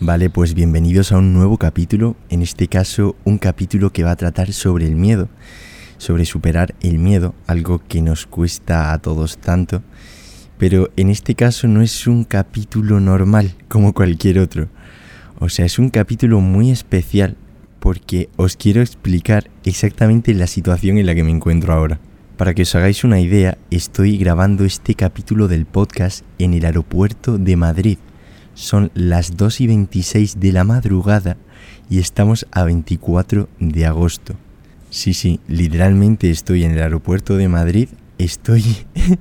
Vale, pues bienvenidos a un nuevo capítulo, en este caso un capítulo que va a tratar sobre el miedo, sobre superar el miedo, algo que nos cuesta a todos tanto, pero en este caso no es un capítulo normal como cualquier otro, o sea, es un capítulo muy especial porque os quiero explicar exactamente la situación en la que me encuentro ahora. Para que os hagáis una idea, estoy grabando este capítulo del podcast en el aeropuerto de Madrid son las 2 y 26 de la madrugada y estamos a 24 de agosto. Sí, sí, literalmente estoy en el aeropuerto de Madrid, estoy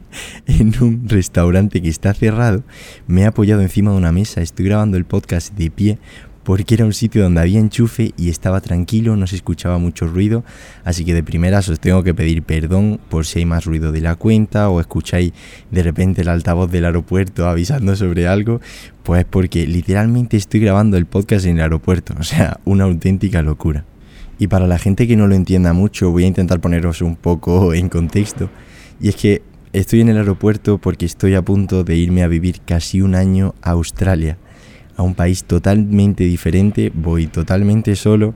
en un restaurante que está cerrado, me he apoyado encima de una mesa, estoy grabando el podcast de pie porque era un sitio donde había enchufe y estaba tranquilo, no se escuchaba mucho ruido, así que de primeras os tengo que pedir perdón por si hay más ruido de la cuenta o escucháis de repente el altavoz del aeropuerto avisando sobre algo, pues porque literalmente estoy grabando el podcast en el aeropuerto, o sea, una auténtica locura. Y para la gente que no lo entienda mucho, voy a intentar poneros un poco en contexto, y es que estoy en el aeropuerto porque estoy a punto de irme a vivir casi un año a Australia a un país totalmente diferente, voy totalmente solo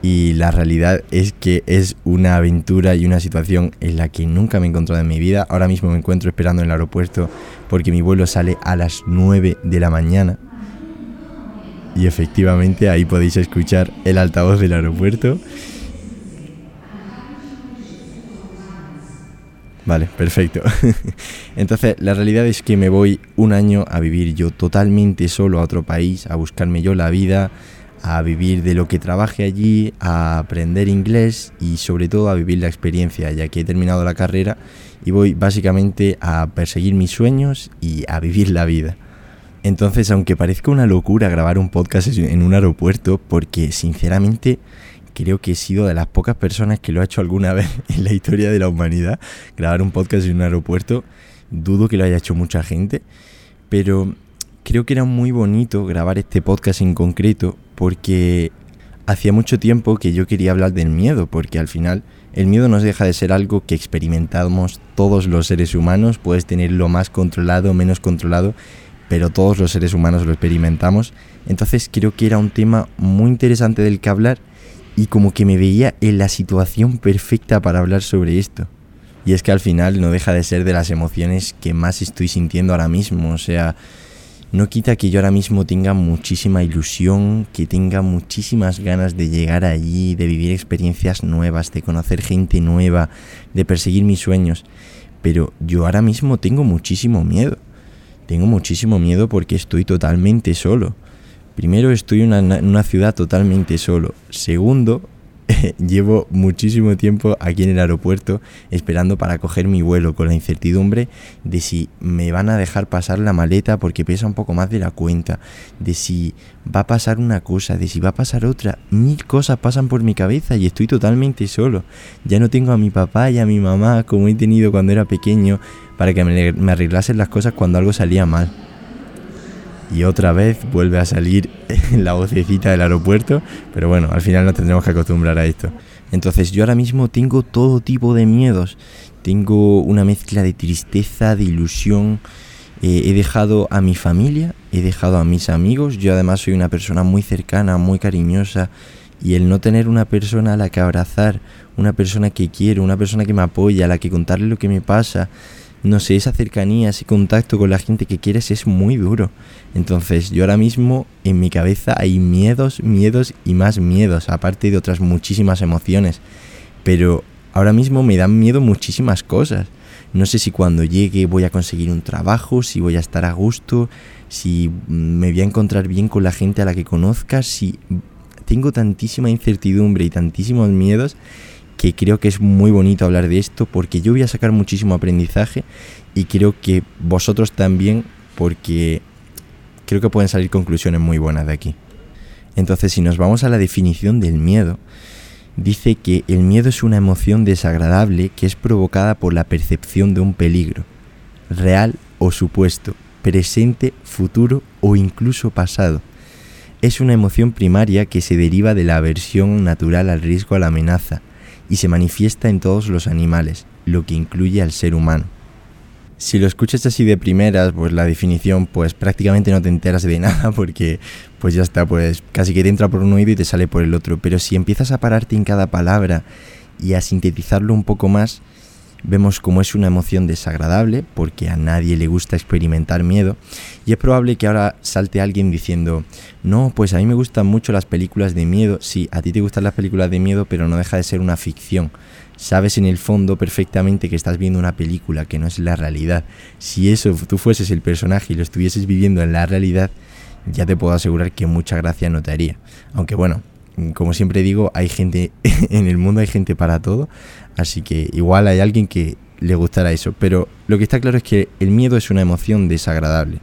y la realidad es que es una aventura y una situación en la que nunca me he encontrado en mi vida. Ahora mismo me encuentro esperando en el aeropuerto porque mi vuelo sale a las 9 de la mañana. Y efectivamente ahí podéis escuchar el altavoz del aeropuerto Vale, perfecto. Entonces, la realidad es que me voy un año a vivir yo totalmente solo a otro país, a buscarme yo la vida, a vivir de lo que trabaje allí, a aprender inglés y sobre todo a vivir la experiencia, ya que he terminado la carrera y voy básicamente a perseguir mis sueños y a vivir la vida. Entonces, aunque parezca una locura grabar un podcast en un aeropuerto, porque sinceramente creo que he sido de las pocas personas que lo ha hecho alguna vez en la historia de la humanidad, grabar un podcast en un aeropuerto. Dudo que lo haya hecho mucha gente, pero creo que era muy bonito grabar este podcast en concreto porque hacía mucho tiempo que yo quería hablar del miedo, porque al final el miedo no deja de ser algo que experimentamos todos los seres humanos, puedes tenerlo más controlado menos controlado, pero todos los seres humanos lo experimentamos. Entonces creo que era un tema muy interesante del que hablar y como que me veía en la situación perfecta para hablar sobre esto. Y es que al final no deja de ser de las emociones que más estoy sintiendo ahora mismo. O sea, no quita que yo ahora mismo tenga muchísima ilusión, que tenga muchísimas ganas de llegar allí, de vivir experiencias nuevas, de conocer gente nueva, de perseguir mis sueños. Pero yo ahora mismo tengo muchísimo miedo. Tengo muchísimo miedo porque estoy totalmente solo. Primero, estoy en una, ciudad totalmente solo. Segundo, llevo muchísimo tiempo aquí en el aeropuerto esperando para coger mi vuelo con la incertidumbre de si me van a dejar pasar la maleta porque pesa un poco más de la cuenta, de si va a pasar una cosa, de si va a pasar otra. Mil cosas pasan por mi cabeza y estoy totalmente solo. Ya no tengo a mi papá y a mi mamá como he tenido cuando era pequeño para que me, arreglasen las cosas cuando algo salía mal y otra vez vuelve a salir la vocecita del aeropuerto, pero bueno, al final nos tendremos que acostumbrar a esto. Entonces yo ahora mismo tengo todo tipo de miedos, tengo una mezcla de tristeza, de ilusión, eh, he dejado a mi familia, he dejado a mis amigos, yo además soy una persona muy cercana, muy cariñosa, y el no tener una persona a la que abrazar, una persona que quiero, una persona que me apoya, a la que contarle lo que me pasa, no sé, esa cercanía, ese contacto con la gente que quieres es muy duro. Entonces yo ahora mismo en mi cabeza hay miedos, miedos y más miedos, aparte de otras muchísimas emociones. Pero ahora mismo me dan miedo muchísimas cosas. No sé si cuando llegue voy a conseguir un trabajo, si voy a estar a gusto, si me voy a encontrar bien con la gente a la que conozca, si tengo tantísima incertidumbre y tantísimos miedos que creo que es muy bonito hablar de esto porque yo voy a sacar muchísimo aprendizaje y creo que vosotros también porque creo que pueden salir conclusiones muy buenas de aquí. Entonces, si nos vamos a la definición del miedo, dice que el miedo es una emoción desagradable que es provocada por la percepción de un peligro, real o supuesto, presente, futuro o incluso pasado. Es una emoción primaria que se deriva de la aversión natural al riesgo a la amenaza, y se manifiesta en todos los animales, lo que incluye al ser humano. si lo escuchas así de primeras, pues la definición, pues prácticamente no te enteras de nada porque pues ya está, pues casi que te entra por un oído y te sale por el otro. Pero si empiezas a pararte en cada palabra y a sintetizarlo un poco más, vemos como es una emoción desagradable porque a nadie le gusta experimentar miedo y es probable que ahora salte alguien diciendo, no, pues a mí me gustan mucho las películas de miedo, sí, a ti te gustan las películas de miedo, pero no deja de ser una ficción. Sabes en el fondo perfectamente que estás viendo una película que no es la realidad. Si eso tú fueses el personaje y lo estuvieses viviendo en la realidad, ya te puedo asegurar que mucha gracia no te haría. Aunque bueno, como siempre digo, hay gente en el mundo, hay gente para todo, así que igual hay alguien que le gustará eso. Pero lo que está claro es que el miedo es una emoción desagradable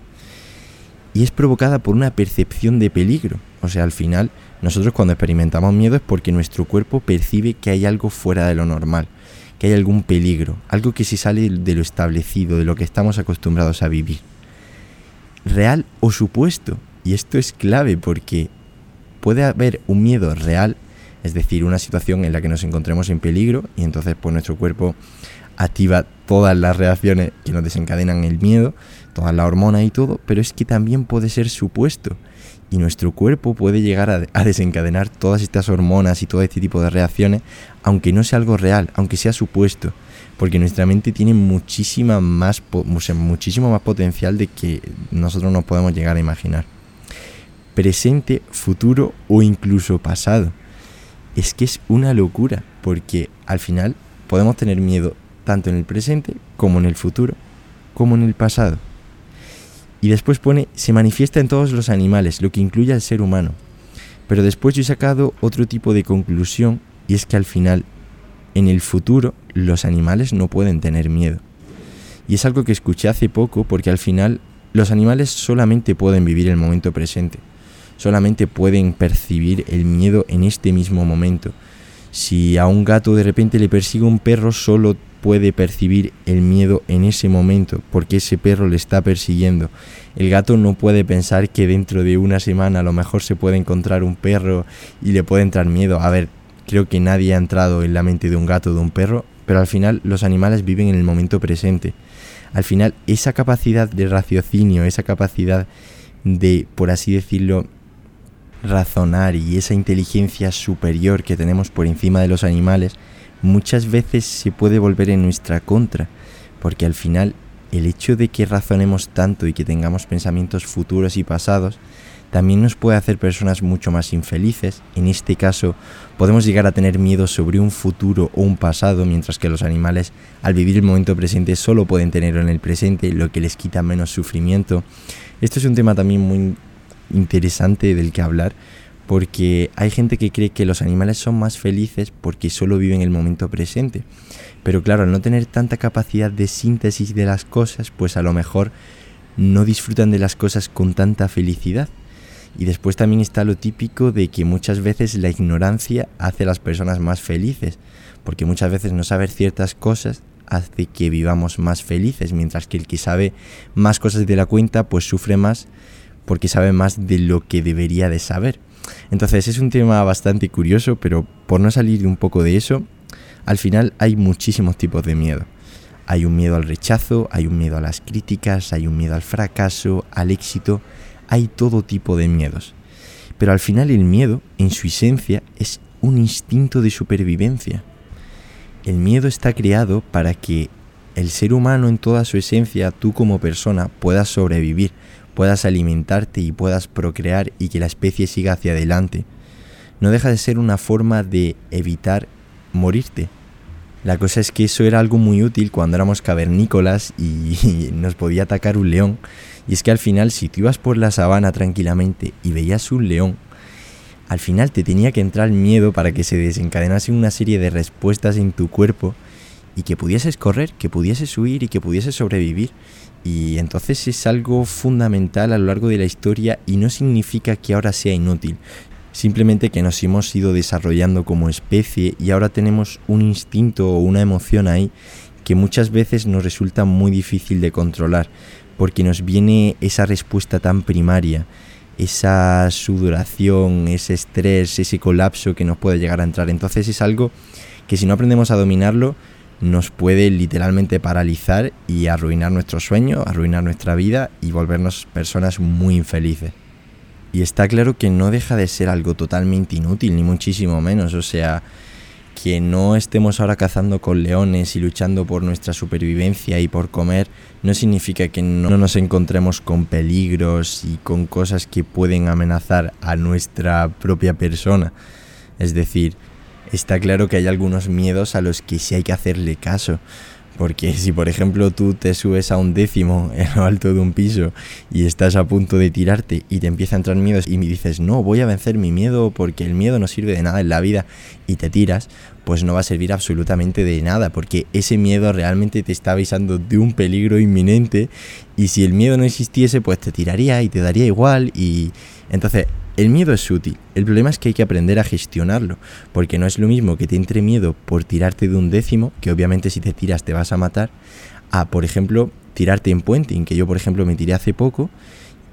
y es provocada por una percepción de peligro. O sea, al final nosotros cuando experimentamos miedo es porque nuestro cuerpo percibe que hay algo fuera de lo normal, que hay algún peligro, algo que se sale de lo establecido, de lo que estamos acostumbrados a vivir. Real o supuesto. Y esto es clave porque puede haber un miedo real, es decir, una situación en la que nos encontremos en peligro y entonces pues nuestro cuerpo activa todas las reacciones que nos desencadenan el miedo, todas las hormonas y todo, pero es que también puede ser supuesto y nuestro cuerpo puede llegar a, desencadenar todas estas hormonas y todo este tipo de reacciones, aunque no sea algo real, aunque sea supuesto, porque nuestra mente tiene muchísima más, muchísimo más potencial de que nosotros nos podemos llegar a imaginar. Presente, futuro o incluso pasado. Es que es una locura, porque al final podemos tener miedo tanto en el presente como en el futuro, como en el pasado. Y después pone, se manifiesta en todos los animales, lo que incluye al ser humano. Pero después yo he sacado otro tipo de conclusión y es que al final, en el futuro, los animales no pueden tener miedo. Y es algo que escuché hace poco porque al final los animales solamente pueden vivir el momento presente. Solamente pueden percibir el miedo en este mismo momento. Si a un gato de repente le persigue un perro, solo puede percibir el miedo en ese momento porque ese perro le está persiguiendo. El gato no puede pensar que dentro de una semana a lo mejor se puede encontrar un perro y le puede entrar miedo. A ver, creo que nadie ha entrado en la mente de un gato o de un perro, pero al final los animales viven en el momento presente. Al final esa capacidad de raciocinio, esa capacidad de, por así decirlo, razonar y esa inteligencia superior que tenemos por encima de los animales, muchas veces se puede volver en nuestra contra, porque al final el hecho de que razonemos tanto y que tengamos pensamientos futuros y pasados también nos puede hacer personas mucho más infelices. En este caso, podemos llegar a tener miedo sobre un futuro o un pasado, mientras que los animales, al vivir el momento presente, solo pueden tenerlo en el presente, lo que les quita menos sufrimiento. Esto es un tema también muy interesante del que hablar, porque hay gente que cree que los animales son más felices porque solo viven el momento presente. Pero claro, al no tener tanta capacidad de síntesis de las cosas, pues a lo mejor no disfrutan de las cosas con tanta felicidad. Y después también está lo típico de que muchas veces la ignorancia hace a las personas más felices, porque muchas veces no saber ciertas cosas hace que vivamos más felices, mientras que el que sabe más cosas de la cuenta pues sufre más porque sabe más de lo que debería de saber. Entonces es un tema bastante curioso, pero por no salir un poco de eso, al final hay muchísimos tipos de miedo. Hay un miedo al rechazo, hay un miedo a las críticas, hay un miedo al fracaso, al éxito, hay todo tipo de miedos. Pero al final el miedo, en su esencia, es un instinto de supervivencia. El miedo está creado para que el ser humano en toda su esencia, tú como persona, puedas sobrevivir, puedas alimentarte y puedas procrear y que la especie siga hacia adelante. No deja de ser una forma de evitar morirte. La cosa es que eso era algo muy útil cuando éramos cavernícolas y, nos podía atacar un león. Y es que al final si tú ibas por la sabana tranquilamente y veías un león, al final te tenía que entrar miedo para que se desencadenase una serie de respuestas en tu cuerpo y que pudieses correr, que pudieses huir y que pudieses sobrevivir. Y entonces es algo fundamental a lo largo de la historia y no significa que ahora sea inútil. Simplemente que nos hemos ido desarrollando como especie y ahora tenemos un instinto o una emoción ahí que muchas veces nos resulta muy difícil de controlar porque nos viene esa respuesta tan primaria, esa sudoración, ese estrés, ese colapso que nos puede llegar a entrar. Entonces es algo que si no aprendemos a dominarlo, nos puede literalmente paralizar y arruinar nuestro sueño, arruinar nuestra vida y volvernos personas muy infelices. Y está claro que no deja de ser algo totalmente inútil, ni muchísimo menos. O sea, que no estemos ahora cazando con leones y luchando por nuestra supervivencia y por comer, no significa que no nos encontremos con peligros y con cosas que pueden amenazar a nuestra propia persona. Es decir, está claro que hay algunos miedos a los que sí hay que hacerle caso. Porque si por ejemplo tú te subes a un décimo en lo alto de un piso y estás a punto de tirarte y te empieza a entrar miedos y me dices, no, voy a vencer mi miedo porque el miedo no sirve de nada en la vida y te tiras, pues no va a servir absolutamente de nada porque ese miedo realmente te está avisando de un peligro inminente y si el miedo no existiese pues te tiraría y te daría igual y entonces el miedo es útil, el problema es que hay que aprender a gestionarlo, porque no es lo mismo que te entre miedo por tirarte de un décimo, que obviamente si te tiras te vas a matar, a por ejemplo tirarte en puenting, que yo por ejemplo me tiré hace poco,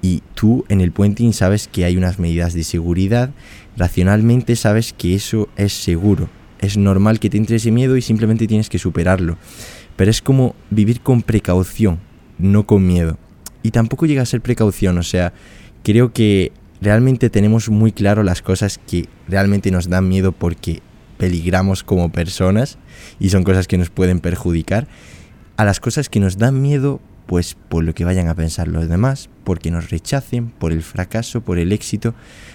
y tú en el puenting sabes que hay unas medidas de seguridad, racionalmente sabes que eso es seguro, es normal que te entre ese miedo y simplemente tienes que superarlo, pero es como vivir con precaución, no con miedo. Y tampoco llega a ser precaución, o sea, creo que realmente tenemos muy claro las cosas que realmente nos dan miedo porque peligramos como personas y son cosas que nos pueden perjudicar, a las cosas que nos dan miedo pues por lo que vayan a pensar los demás, porque nos rechacen, por el fracaso, por el éxito.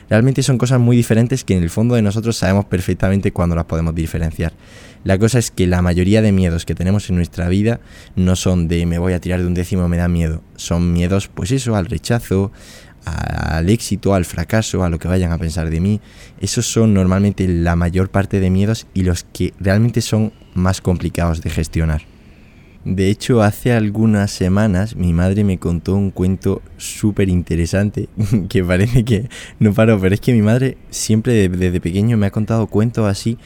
Realmente son cosas muy diferentes que en el fondo de nosotros sabemos perfectamente cuándo las podemos diferenciar. La cosa es que la mayoría de miedos que tenemos en nuestra vida no son de me voy a tirar de un décimo, me da miedo. Son miedos, pues eso, al rechazo, al éxito, al fracaso, a lo que vayan a pensar de mí. Esos son normalmente la mayor parte de miedos y los que realmente son más complicados de gestionar. De hecho, hace algunas semanas mi madre me contó un cuento súper interesante, que parece que no paro, pero es que mi madre siempre desde pequeño me ha contado cuentos así,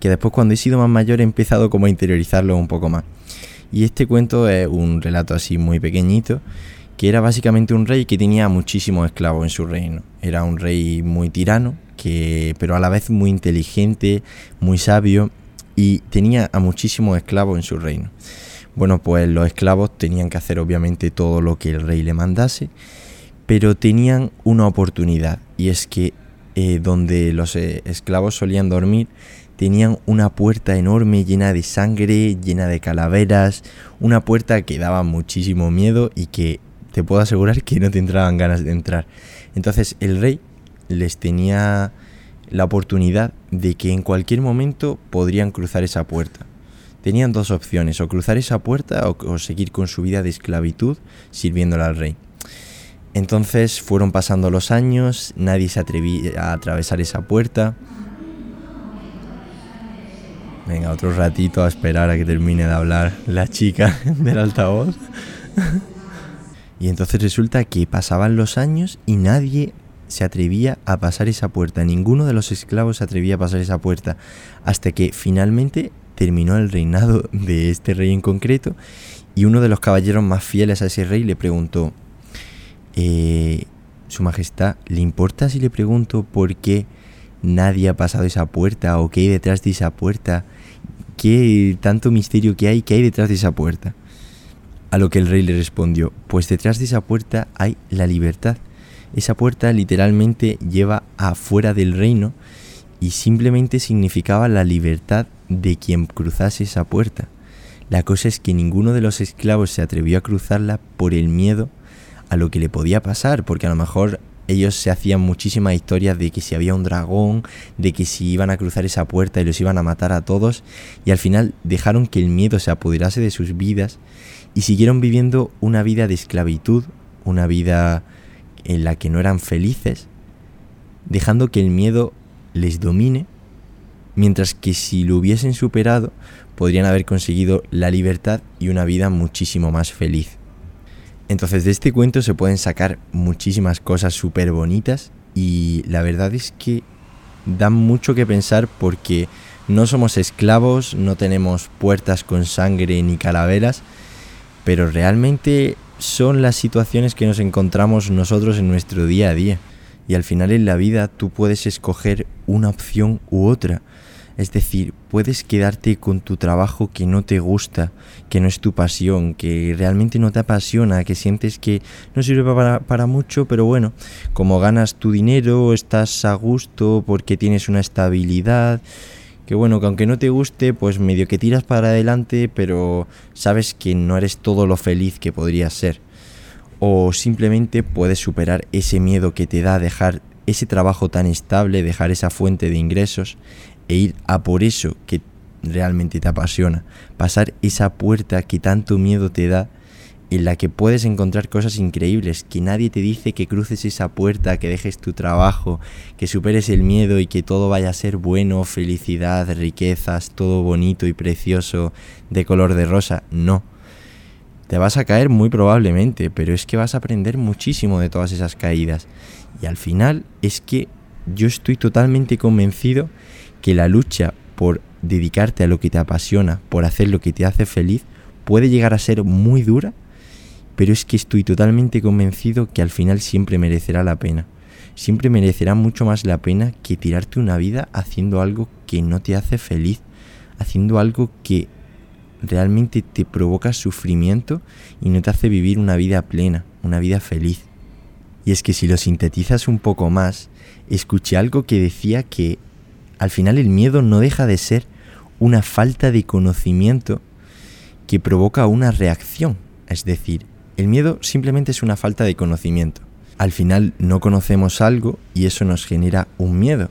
que después cuando he sido más mayor he empezado como a interiorizarlo un poco más. Y este cuento es un relato así muy pequeñito, que era básicamente un rey que tenía muchísimos esclavos en su reino. Era un rey muy tirano, que, pero a la vez muy inteligente, muy sabio, y tenía a muchísimos esclavos en su reino. Bueno, pues los esclavos tenían que hacer obviamente todo lo que el rey le mandase, pero tenían una oportunidad, y es que eh, donde los eh, esclavos solían dormir, tenían una puerta enorme llena de sangre, llena de calaveras, una puerta que daba muchísimo miedo y que te puedo asegurar que no te entraban ganas de entrar. Entonces el rey les tenía la oportunidad de que en cualquier momento podrían cruzar esa puerta. Tenían dos opciones, o cruzar esa puerta o, seguir con su vida de esclavitud sirviéndole al rey. Entonces fueron pasando los años, nadie se atrevía a atravesar esa puerta. Venga, otro ratito a esperar a que termine de hablar la chica del altavoz. Y entonces resulta que pasaban los años y nadie se atrevía a pasar esa puerta. Ninguno de los esclavos se atrevía a pasar esa puerta. Hasta que finalmente terminó el reinado de este rey en concreto. Y uno de los caballeros más fieles a ese rey le preguntó, eh, Su Majestad, ¿le importa si le pregunto por qué nadie ha pasado esa puerta o qué hay detrás de esa puerta? ¿Qué tanto misterio que hay? ¿Qué hay detrás de esa puerta? A lo que el rey le respondió, pues detrás de esa puerta hay la libertad. Esa puerta literalmente lleva afuera del reino y simplemente significaba la libertad de quien cruzase esa puerta. La cosa es que ninguno de los esclavos se atrevió a cruzarla por el miedo a lo que le podía pasar, porque a lo mejor ellos se hacían muchísimas historias de que si había un dragón, de que si iban a cruzar esa puerta y los iban a matar a todos, y al final dejaron que el miedo se apoderase de sus vidas y siguieron viviendo una vida de esclavitud, una vida en la que no eran felices, dejando que el miedo les domine, mientras que si lo hubiesen superado podrían haber conseguido la libertad y una vida muchísimo más feliz. Entonces de este cuento se pueden sacar muchísimas cosas súper bonitas y la verdad es que dan mucho que pensar porque no somos esclavos, no tenemos puertas con sangre ni calaveras, pero realmente son las situaciones que nos encontramos nosotros en nuestro día a día. Y al final en la vida tú puedes escoger una opción u otra. Es decir, puedes quedarte con tu trabajo que no te gusta, que no es tu pasión, que realmente no te apasiona, que sientes que no sirve para, para, mucho, pero bueno, como ganas tu dinero, estás a gusto porque tienes una estabilidad, que bueno, que aunque no te guste, pues medio que tiras para adelante, pero sabes que no eres todo lo feliz que podrías ser. O simplemente puedes superar ese miedo que te da dejar ese trabajo tan estable, dejar esa fuente de ingresos e ir a por eso que realmente te apasiona, pasar esa puerta que tanto miedo te da, en la que puedes encontrar cosas increíbles, que nadie te dice que cruces esa puerta, que dejes tu trabajo, que superes el miedo y que todo vaya a ser bueno, felicidad, riquezas, todo bonito y precioso, de color de rosa. No. Te vas a caer muy probablemente, pero es que vas a aprender muchísimo de todas esas caídas. Y al final es que yo estoy totalmente convencido que la lucha por dedicarte a lo que te apasiona, por hacer lo que te hace feliz, puede llegar a ser muy dura, pero es que estoy totalmente convencido que al final siempre merecerá la pena. Siempre merecerá mucho más la pena que tirarte una vida haciendo algo que no te hace feliz, haciendo algo que realmente te provoca sufrimiento y no te hace vivir una vida plena, una vida feliz. Y es que si lo sintetizas un poco más, escuché algo que decía que al final el miedo no deja de ser una falta de conocimiento que provoca una reacción. Es decir, el miedo simplemente es una falta de conocimiento. Al final no conocemos algo y eso nos genera un miedo.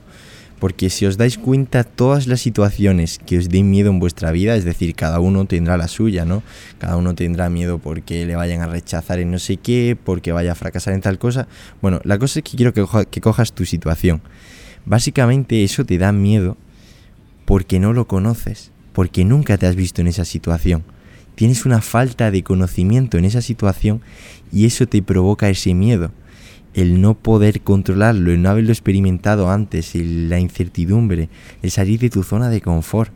Porque si os dais cuenta, todas las situaciones que os den miedo en vuestra vida, es decir, cada uno tendrá la suya, ¿no? Cada uno tendrá miedo porque le vayan a rechazar en no sé qué, porque vaya a fracasar en tal cosa. Bueno, la cosa es que quiero que, que cojas tu situación. Básicamente eso te da miedo porque no lo conoces, porque nunca te has visto en esa situación. Tienes una falta de conocimiento en esa situación y eso te provoca ese miedo. El no poder controlarlo, el no haberlo experimentado antes, la incertidumbre, el salir de tu zona de confort.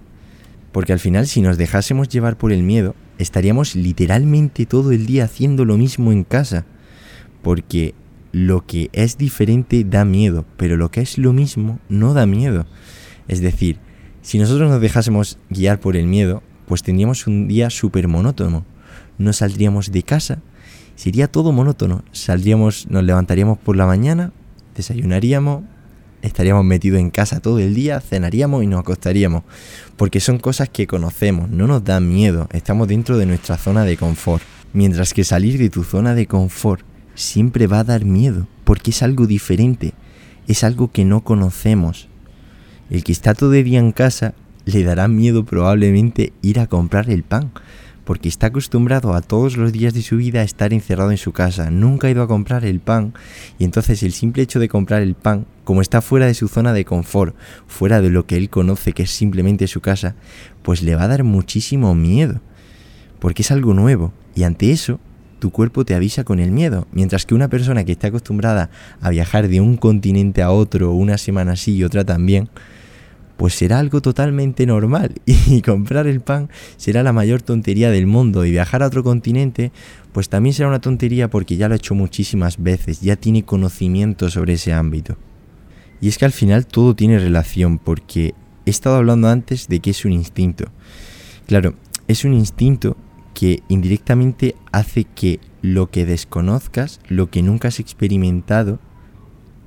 Porque al final si nos dejásemos llevar por el miedo, estaríamos literalmente todo el día haciendo lo mismo en casa. Porque lo que es diferente da miedo, pero lo que es lo mismo no da miedo. Es decir, si nosotros nos dejásemos guiar por el miedo, pues tendríamos un día súper monótono. No saldríamos de casa, sería todo monótono. Saldríamos, nos levantaríamos por la mañana, desayunaríamos, estaríamos metidos en casa todo el día, cenaríamos y nos acostaríamos. Porque son cosas que conocemos, no nos dan miedo, estamos dentro de nuestra zona de confort. Mientras que salir de tu zona de confort siempre va a dar miedo, porque es algo diferente, es algo que no conocemos. El que está todo el día en casa le dará miedo probablemente ir a comprar el pan, porque está acostumbrado a todos los días de su vida a estar encerrado en su casa, nunca ha ido a comprar el pan, y entonces el simple hecho de comprar el pan, como está fuera de su zona de confort, fuera de lo que él conoce que es simplemente su casa, pues le va a dar muchísimo miedo, porque es algo nuevo, y ante eso tu cuerpo te avisa con el miedo, mientras que una persona que está acostumbrada a viajar de un continente a otro una semana sí y otra también, pues será algo totalmente normal y comprar el pan será la mayor tontería del mundo y viajar a otro continente pues también será una tontería porque ya lo ha hecho muchísimas veces, ya tiene conocimiento sobre ese ámbito. Y es que al final todo tiene relación porque he estado hablando antes de que es un instinto. Claro, es un instinto que indirectamente hace que lo que desconozcas, lo que nunca has experimentado,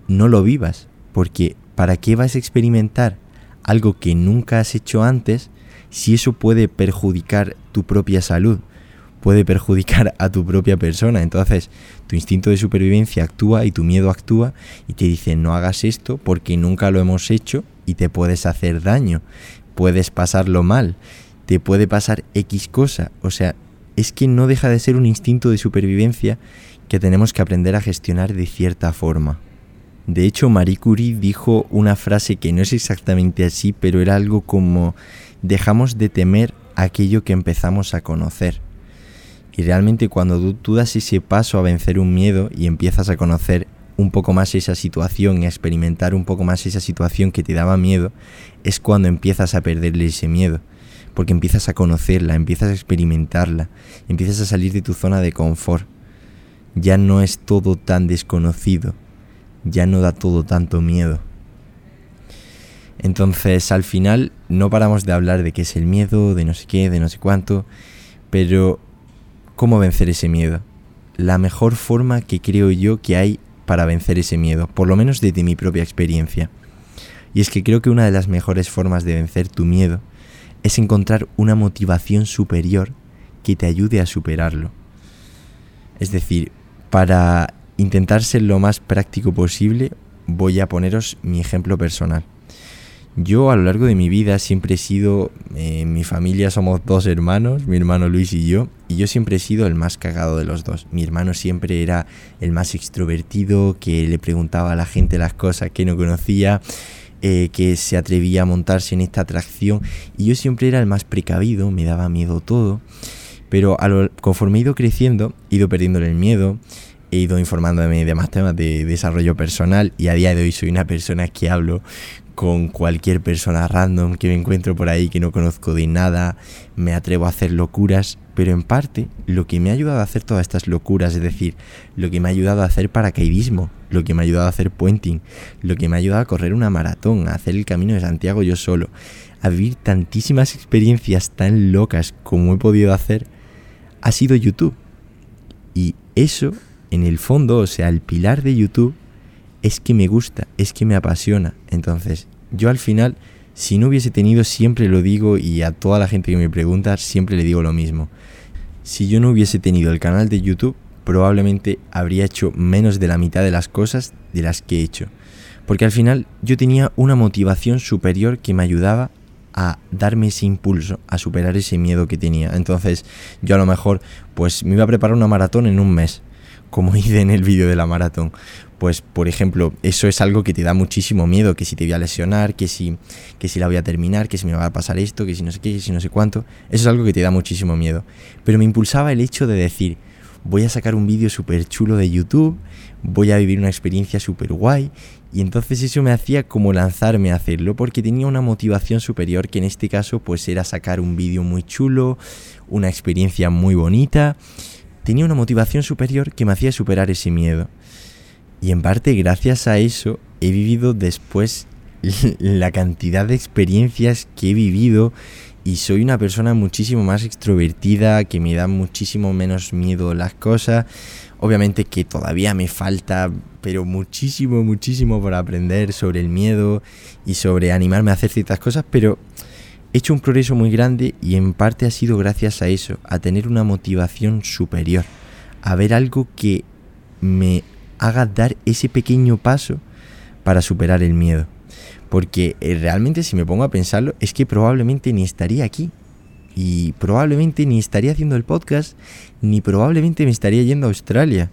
no lo vivas. Porque ¿para qué vas a experimentar algo que nunca has hecho antes si eso puede perjudicar tu propia salud? Puede perjudicar a tu propia persona. Entonces, tu instinto de supervivencia actúa y tu miedo actúa y te dice no hagas esto porque nunca lo hemos hecho y te puedes hacer daño. Puedes pasarlo mal te puede pasar X cosa. O sea, es que no deja de ser un instinto de supervivencia que tenemos que aprender a gestionar de cierta forma. De hecho, Marie Curie dijo una frase que no es exactamente así, pero era algo como dejamos de temer aquello que empezamos a conocer. Y realmente cuando tú, das ese paso a vencer un miedo y empiezas a conocer un poco más esa situación y a experimentar un poco más esa situación que te daba miedo, es cuando empiezas a perderle ese miedo porque empiezas a conocerla, empiezas a experimentarla, empiezas a salir de tu zona de confort. Ya no es todo tan desconocido, ya no da todo tanto miedo. Entonces, al final, no paramos de hablar de qué es el miedo, de no sé qué, de no sé cuánto, pero ¿cómo vencer ese miedo? La mejor forma que creo yo que hay para vencer ese miedo, por lo menos desde mi propia experiencia. Y es que creo que una de las mejores formas de vencer tu miedo es encontrar una motivación superior que te ayude a superarlo. Es decir, para intentar ser lo más práctico posible, voy a poneros mi ejemplo personal. Yo a lo largo de mi vida siempre he sido, eh, en mi familia somos dos hermanos, mi hermano Luis y yo, y yo siempre he sido el más cagado de los dos. Mi hermano siempre era el más extrovertido, que le preguntaba a la gente las cosas que no conocía, eh, que se atrevía a montarse en esta atracción, y yo siempre era el más precavido, me daba miedo todo. Pero a lo, conforme he ido creciendo, he ido perdiéndole el miedo, he ido informándome de más temas de desarrollo personal y a día de hoy soy una persona que hablo con cualquier persona random que me encuentro por ahí que no conozco de nada, me atrevo a hacer locuras, pero en parte lo que me ha ayudado a hacer todas estas locuras, es decir, lo que me ha ayudado a hacer paracaidismo, lo que me ha ayudado a hacer puenting, lo que me ha ayudado a correr una maratón, a hacer el camino de Santiago yo solo, a vivir tantísimas experiencias tan locas como he podido hacer, ha sido YouTube. Y eso, en el fondo, o sea, el pilar de YouTube, es que me gusta, es que me apasiona. Entonces, yo al final, si no hubiese tenido, siempre lo digo y a toda la gente que me pregunta, siempre le digo lo mismo. Si yo no hubiese tenido el canal de YouTube, probablemente habría hecho menos de la mitad de las cosas de las que he hecho. Porque al final yo tenía una motivación superior que me ayudaba a darme ese impulso, a superar ese miedo que tenía. Entonces yo a lo mejor pues me iba a preparar una maratón en un mes, como hice en el vídeo de la maratón pues por ejemplo, eso es algo que te da muchísimo miedo, que si te voy a lesionar, que si, que si la voy a terminar, que si me va a pasar esto, que si no sé qué, que si no sé cuánto, eso es algo que te da muchísimo miedo. Pero me impulsaba el hecho de decir, voy a sacar un vídeo súper chulo de YouTube, voy a vivir una experiencia súper guay, y entonces eso me hacía como lanzarme a hacerlo, porque tenía una motivación superior, que en este caso pues era sacar un vídeo muy chulo, una experiencia muy bonita, tenía una motivación superior que me hacía superar ese miedo. Y en parte gracias a eso he vivido después la cantidad de experiencias que he vivido y soy una persona muchísimo más extrovertida, que me da muchísimo menos miedo las cosas. Obviamente que todavía me falta, pero muchísimo, muchísimo por aprender sobre el miedo y sobre animarme a hacer ciertas cosas, pero he hecho un progreso muy grande y en parte ha sido gracias a eso, a tener una motivación superior, a ver algo que me haga dar ese pequeño paso para superar el miedo. Porque eh, realmente si me pongo a pensarlo, es que probablemente ni estaría aquí. Y probablemente ni estaría haciendo el podcast, ni probablemente me estaría yendo a Australia.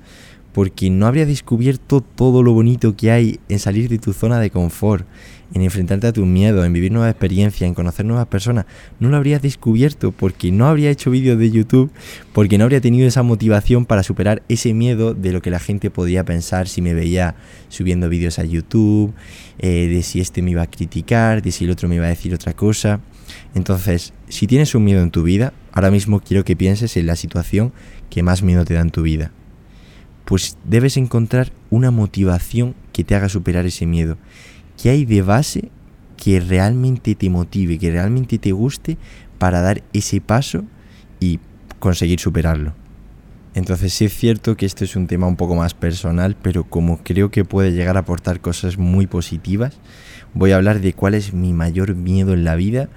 Porque no habría descubierto todo lo bonito que hay en salir de tu zona de confort, en enfrentarte a tu miedo, en vivir nuevas experiencias, en conocer nuevas personas, no lo habrías descubierto porque no habría hecho vídeos de YouTube, porque no habría tenido esa motivación para superar ese miedo de lo que la gente podía pensar si me veía subiendo vídeos a YouTube, eh, de si este me iba a criticar, de si el otro me iba a decir otra cosa. Entonces, si tienes un miedo en tu vida, ahora mismo quiero que pienses en la situación que más miedo te da en tu vida. Pues debes encontrar una motivación que te haga superar ese miedo ¿Qué hay de base que realmente te motive, que realmente te guste para dar ese paso y conseguir superarlo? Entonces sí es cierto que este es un tema un poco más personal, pero como creo que puede llegar a aportar cosas muy positivas, voy a hablar de cuál es mi mayor miedo en la vida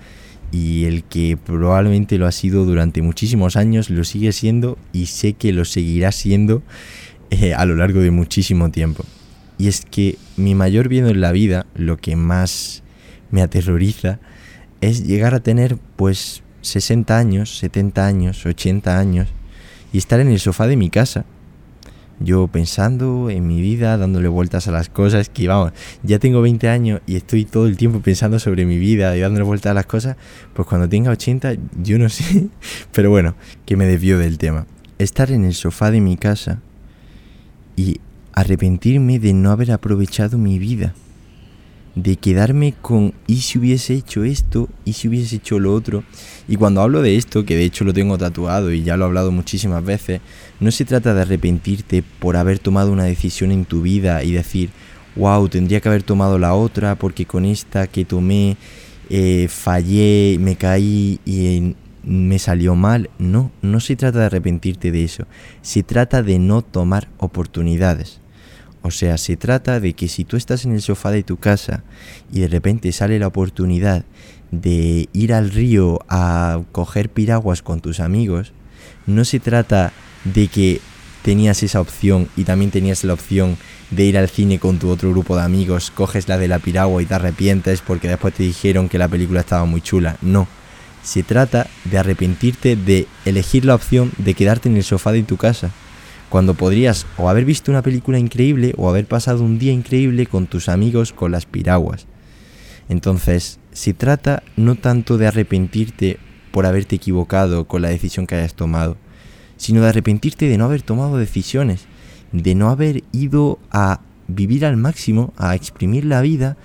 y el que probablemente lo ha sido durante muchísimos años, lo sigue siendo y sé que lo seguirá siendo eh, a lo largo de muchísimo tiempo. Y es que mi mayor miedo en la vida, lo que más me aterroriza, es llegar a tener pues 60 años, 70 años, 80 años y estar en el sofá de mi casa. Yo pensando en mi vida, dándole vueltas a las cosas, que vamos, ya tengo 20 años y estoy todo el tiempo pensando sobre mi vida y dándole vueltas a las cosas, pues cuando tenga 80, yo no sé, pero bueno, que me desvío del tema. Estar en el sofá de mi casa y arrepentirme de no haber aprovechado mi vida, de quedarme con y si hubiese hecho esto, y si hubiese hecho lo otro. Y cuando hablo de esto, que de hecho lo tengo tatuado y ya lo he hablado muchísimas veces, no se trata de arrepentirte por haber tomado una decisión en tu vida y decir, wow, tendría que haber tomado la otra porque con esta que tomé eh, fallé, me caí y me salió mal. No, no se trata de arrepentirte de eso. Se trata de no tomar oportunidades. O sea, se trata de que si tú estás en el sofá de tu casa y de repente sale la oportunidad de ir al río a coger piraguas con tus amigos, no se trata de que tenías esa opción y también tenías la opción de ir al cine con tu otro grupo de amigos, coges la de la piragua y te arrepientes porque después te dijeron que la película estaba muy chula. No, se trata de arrepentirte de elegir la opción de quedarte en el sofá de tu casa, cuando podrías o haber visto una película increíble o haber pasado un día increíble con tus amigos con las piraguas. Entonces, se trata no tanto de arrepentirte por haberte equivocado con la decisión que hayas tomado, sino de arrepentirte de no haber tomado decisiones, de no haber ido a vivir al máximo, a exprimir la vida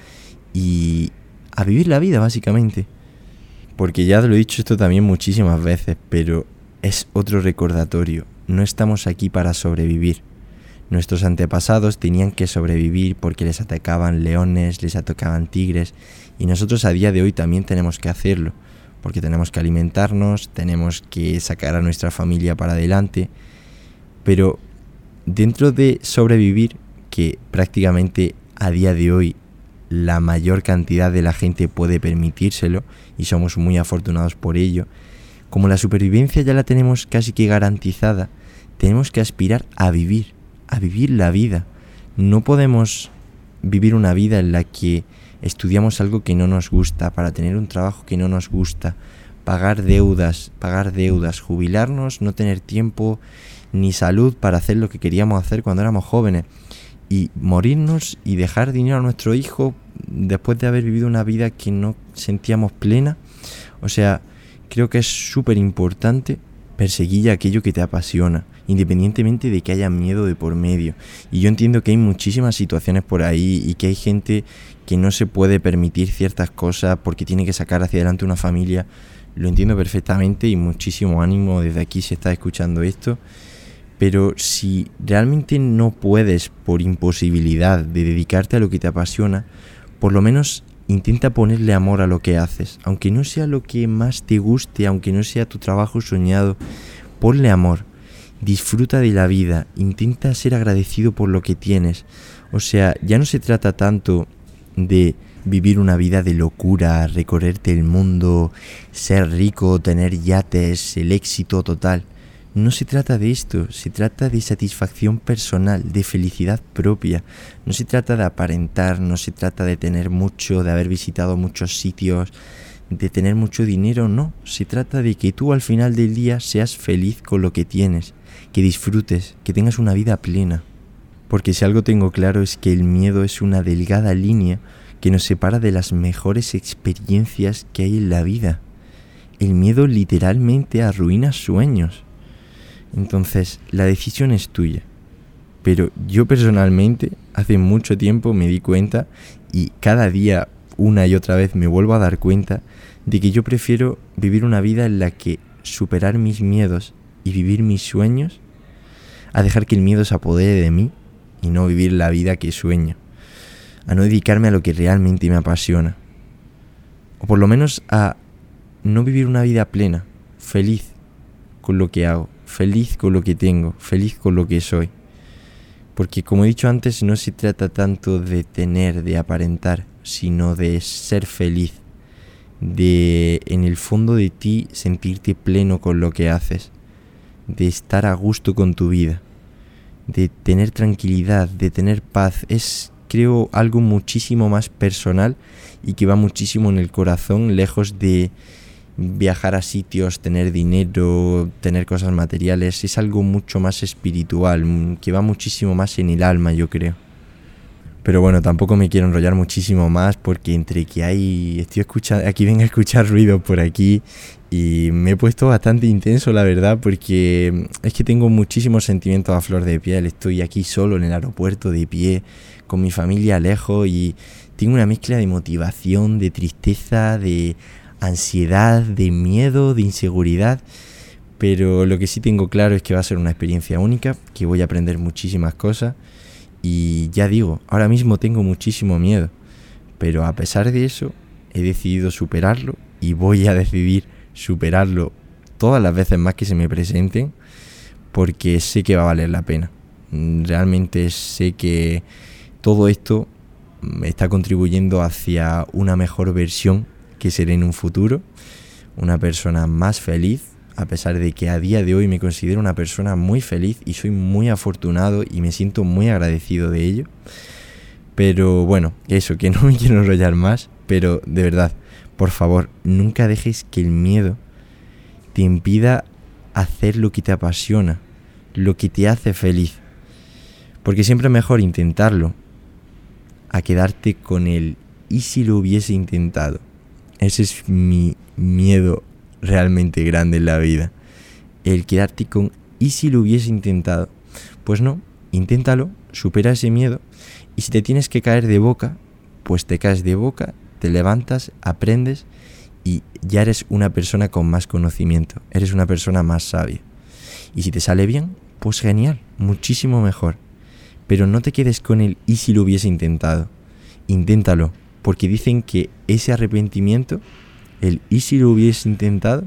y a vivir la vida básicamente. Porque ya lo he dicho esto también muchísimas veces, pero es otro recordatorio. No estamos aquí para sobrevivir. Nuestros antepasados tenían que sobrevivir porque les atacaban leones, les atacaban tigres, y nosotros a día de hoy también tenemos que hacerlo, porque tenemos que alimentarnos, tenemos que sacar a nuestra familia para adelante, pero dentro de sobrevivir, que prácticamente a día de hoy la mayor cantidad de la gente puede permitírselo, y somos muy afortunados por ello, como la supervivencia ya la tenemos casi que garantizada, tenemos que aspirar a vivir a vivir la vida. No podemos vivir una vida en la que estudiamos algo que no nos gusta, para tener un trabajo que no nos gusta, pagar deudas, pagar deudas, jubilarnos, no tener tiempo ni salud para hacer lo que queríamos hacer cuando éramos jóvenes y morirnos y dejar dinero a nuestro hijo después de haber vivido una vida que no sentíamos plena. O sea, creo que es súper importante perseguir aquello que te apasiona independientemente de que haya miedo de por medio. Y yo entiendo que hay muchísimas situaciones por ahí y que hay gente que no se puede permitir ciertas cosas porque tiene que sacar hacia adelante una familia. Lo entiendo perfectamente y muchísimo ánimo desde aquí si estás escuchando esto. Pero si realmente no puedes por imposibilidad de dedicarte a lo que te apasiona, por lo menos intenta ponerle amor a lo que haces, aunque no sea lo que más te guste, aunque no sea tu trabajo soñado, ponle amor, disfruta de la vida, intenta ser agradecido por lo que tienes. O sea, ya no se trata tanto de vivir una vida de locura, recorrerte el mundo, ser rico, tener yates, el éxito total. No se trata de esto, se trata de satisfacción personal, de felicidad propia. No se trata de aparentar, no se trata de tener mucho, de haber visitado muchos sitios, de tener mucho dinero, no. Se trata de que tú al final del día seas feliz con lo que tienes que disfrutes, que tengas una vida plena. Porque si algo tengo claro es que el miedo es una delgada línea que nos separa de las mejores experiencias que hay en la vida. El miedo literalmente arruina sueños. Entonces, la decisión es tuya. Pero yo personalmente hace mucho tiempo me di cuenta y cada día una y otra vez me vuelvo a dar cuenta de que yo prefiero vivir una vida en la que superar mis miedos y vivir mis sueños, a dejar que el miedo se apodere de mí y no vivir la vida que sueño, a no dedicarme a lo que realmente me apasiona, o por lo menos a no vivir una vida plena, feliz con lo que hago, feliz con lo que tengo, feliz con lo que soy. Porque como he dicho antes, no se trata tanto de tener, de aparentar, sino de ser feliz, de en el fondo de ti sentirte pleno con lo que haces de estar a gusto con tu vida, de tener tranquilidad, de tener paz. Es, creo, algo muchísimo más personal y que va muchísimo en el corazón, lejos de viajar a sitios, tener dinero, tener cosas materiales. Es algo mucho más espiritual, que va muchísimo más en el alma, yo creo. Pero bueno, tampoco me quiero enrollar muchísimo más porque entre que hay, estoy escuchando, aquí vengo a escuchar ruido por aquí y me he puesto bastante intenso, la verdad, porque es que tengo muchísimos sentimientos a flor de piel. Estoy aquí solo en el aeropuerto de pie, con mi familia lejos y tengo una mezcla de motivación, de tristeza, de ansiedad, de miedo, de inseguridad. Pero lo que sí tengo claro es que va a ser una experiencia única, que voy a aprender muchísimas cosas y ya digo, ahora mismo tengo muchísimo miedo, pero a pesar de eso, he decidido superarlo y voy a decidir superarlo todas las veces más que se me presenten porque sé que va a valer la pena. Mm, realmente sé que todo esto me está contribuyendo hacia una mejor versión que seré en un futuro, una persona más feliz, a pesar de que a día de hoy me considero una persona muy feliz y soy muy afortunado y me siento muy agradecido de ello. Pero bueno, eso, que no me quiero enrollar más, pero de verdad, por favor, nunca dejes que el miedo te impida hacer lo que te apasiona, lo que te hace feliz. Porque siempre es mejor intentarlo a quedarte con el ¿y si lo hubiese intentado? Ese es mi miedo realmente grande en la vida. El quedarte con ¿y si lo hubiese intentado? Pues no, inténtalo, supera ese miedo y si te tienes que caer de boca, pues te caes de boca, te levantas, aprendes y ya eres una persona con más conocimiento, eres una persona más sabia. Y si te sale bien, pues genial, muchísimo mejor. Pero no te quedes con el y si lo hubiese intentado. Inténtalo, porque dicen que ese arrepentimiento, el y si lo hubiese intentado,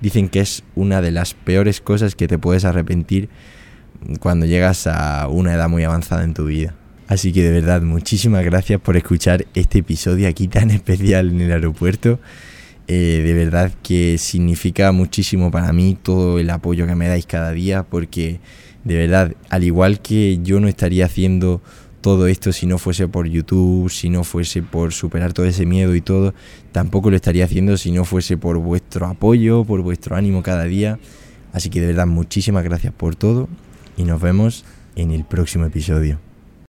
dicen que es una de las peores cosas que te puedes arrepentir cuando llegas a una edad muy avanzada en tu vida. Así que de verdad, muchísimas gracias por escuchar este episodio aquí tan especial en el aeropuerto. Eh, de verdad que significa muchísimo para mí todo el apoyo que me dais cada día porque de verdad, al igual que yo no estaría haciendo todo esto si no fuese por YouTube, si no fuese por superar todo ese miedo y todo, tampoco lo estaría haciendo si no fuese por vuestro apoyo, por vuestro ánimo cada día. Así que de verdad, muchísimas gracias por todo y nos vemos en el próximo episodio.